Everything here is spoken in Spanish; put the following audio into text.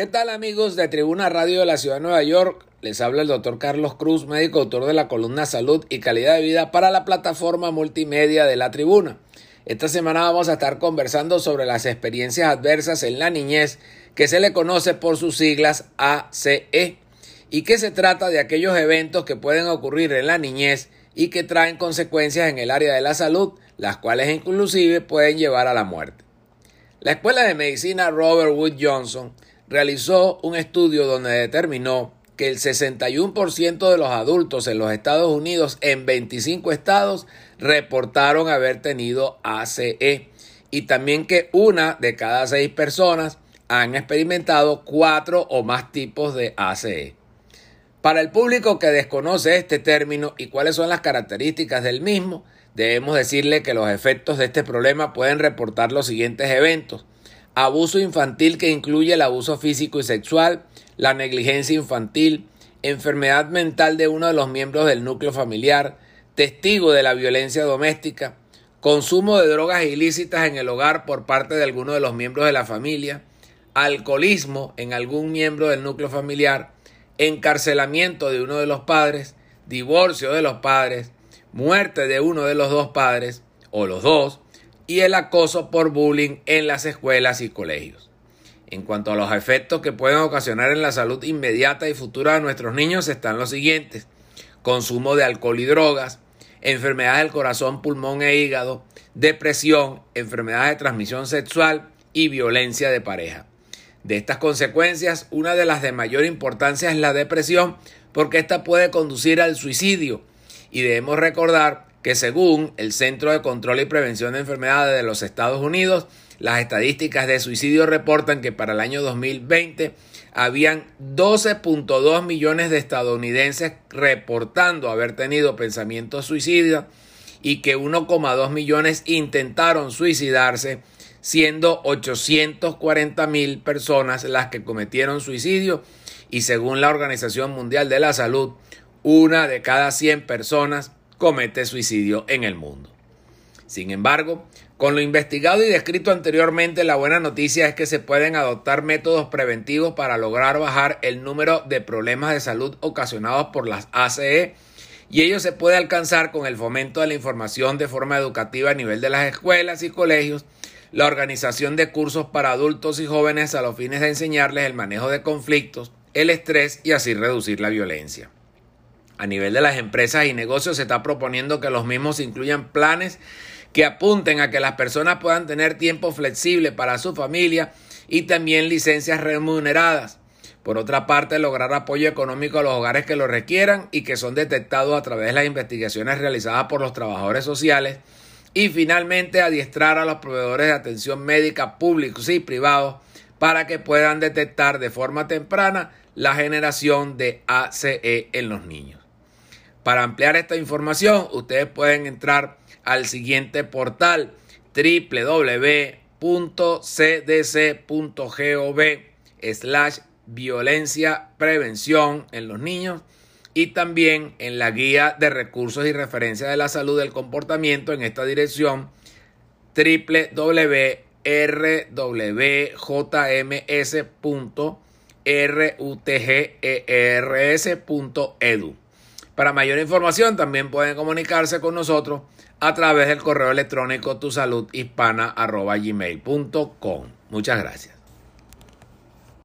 ¿Qué tal amigos de Tribuna Radio de la Ciudad de Nueva York? Les habla el doctor Carlos Cruz, médico autor de la columna Salud y Calidad de Vida para la plataforma multimedia de la Tribuna. Esta semana vamos a estar conversando sobre las experiencias adversas en la niñez que se le conoce por sus siglas ACE y que se trata de aquellos eventos que pueden ocurrir en la niñez y que traen consecuencias en el área de la salud, las cuales inclusive pueden llevar a la muerte. La Escuela de Medicina Robert Wood Johnson realizó un estudio donde determinó que el 61% de los adultos en los Estados Unidos en 25 estados reportaron haber tenido ACE y también que una de cada seis personas han experimentado cuatro o más tipos de ACE. Para el público que desconoce este término y cuáles son las características del mismo, debemos decirle que los efectos de este problema pueden reportar los siguientes eventos abuso infantil que incluye el abuso físico y sexual, la negligencia infantil, enfermedad mental de uno de los miembros del núcleo familiar, testigo de la violencia doméstica, consumo de drogas ilícitas en el hogar por parte de alguno de los miembros de la familia, alcoholismo en algún miembro del núcleo familiar, encarcelamiento de uno de los padres, divorcio de los padres, muerte de uno de los dos padres o los dos, y el acoso por bullying en las escuelas y colegios. En cuanto a los efectos que pueden ocasionar en la salud inmediata y futura de nuestros niños están los siguientes. Consumo de alcohol y drogas, enfermedades del corazón, pulmón e hígado, depresión, enfermedades de transmisión sexual y violencia de pareja. De estas consecuencias, una de las de mayor importancia es la depresión, porque esta puede conducir al suicidio. Y debemos recordar que según el Centro de Control y Prevención de Enfermedades de los Estados Unidos, las estadísticas de suicidio reportan que para el año 2020 habían 12.2 millones de estadounidenses reportando haber tenido pensamientos suicidas y que 1,2 millones intentaron suicidarse, siendo 840 mil personas las que cometieron suicidio. Y según la Organización Mundial de la Salud, una de cada 100 personas comete suicidio en el mundo. Sin embargo, con lo investigado y descrito anteriormente, la buena noticia es que se pueden adoptar métodos preventivos para lograr bajar el número de problemas de salud ocasionados por las ACE y ello se puede alcanzar con el fomento de la información de forma educativa a nivel de las escuelas y colegios, la organización de cursos para adultos y jóvenes a los fines de enseñarles el manejo de conflictos, el estrés y así reducir la violencia. A nivel de las empresas y negocios se está proponiendo que los mismos incluyan planes que apunten a que las personas puedan tener tiempo flexible para su familia y también licencias remuneradas. Por otra parte, lograr apoyo económico a los hogares que lo requieran y que son detectados a través de las investigaciones realizadas por los trabajadores sociales. Y finalmente, adiestrar a los proveedores de atención médica públicos y privados para que puedan detectar de forma temprana la generación de ACE en los niños. Para ampliar esta información, ustedes pueden entrar al siguiente portal www.cdc.gov slash violencia prevención en los niños y también en la guía de recursos y referencias de la salud del comportamiento en esta dirección www.rwms.rutgers.edu. Para mayor información también pueden comunicarse con nosotros a través del correo electrónico tusaludhispana.gmail.com. Muchas gracias.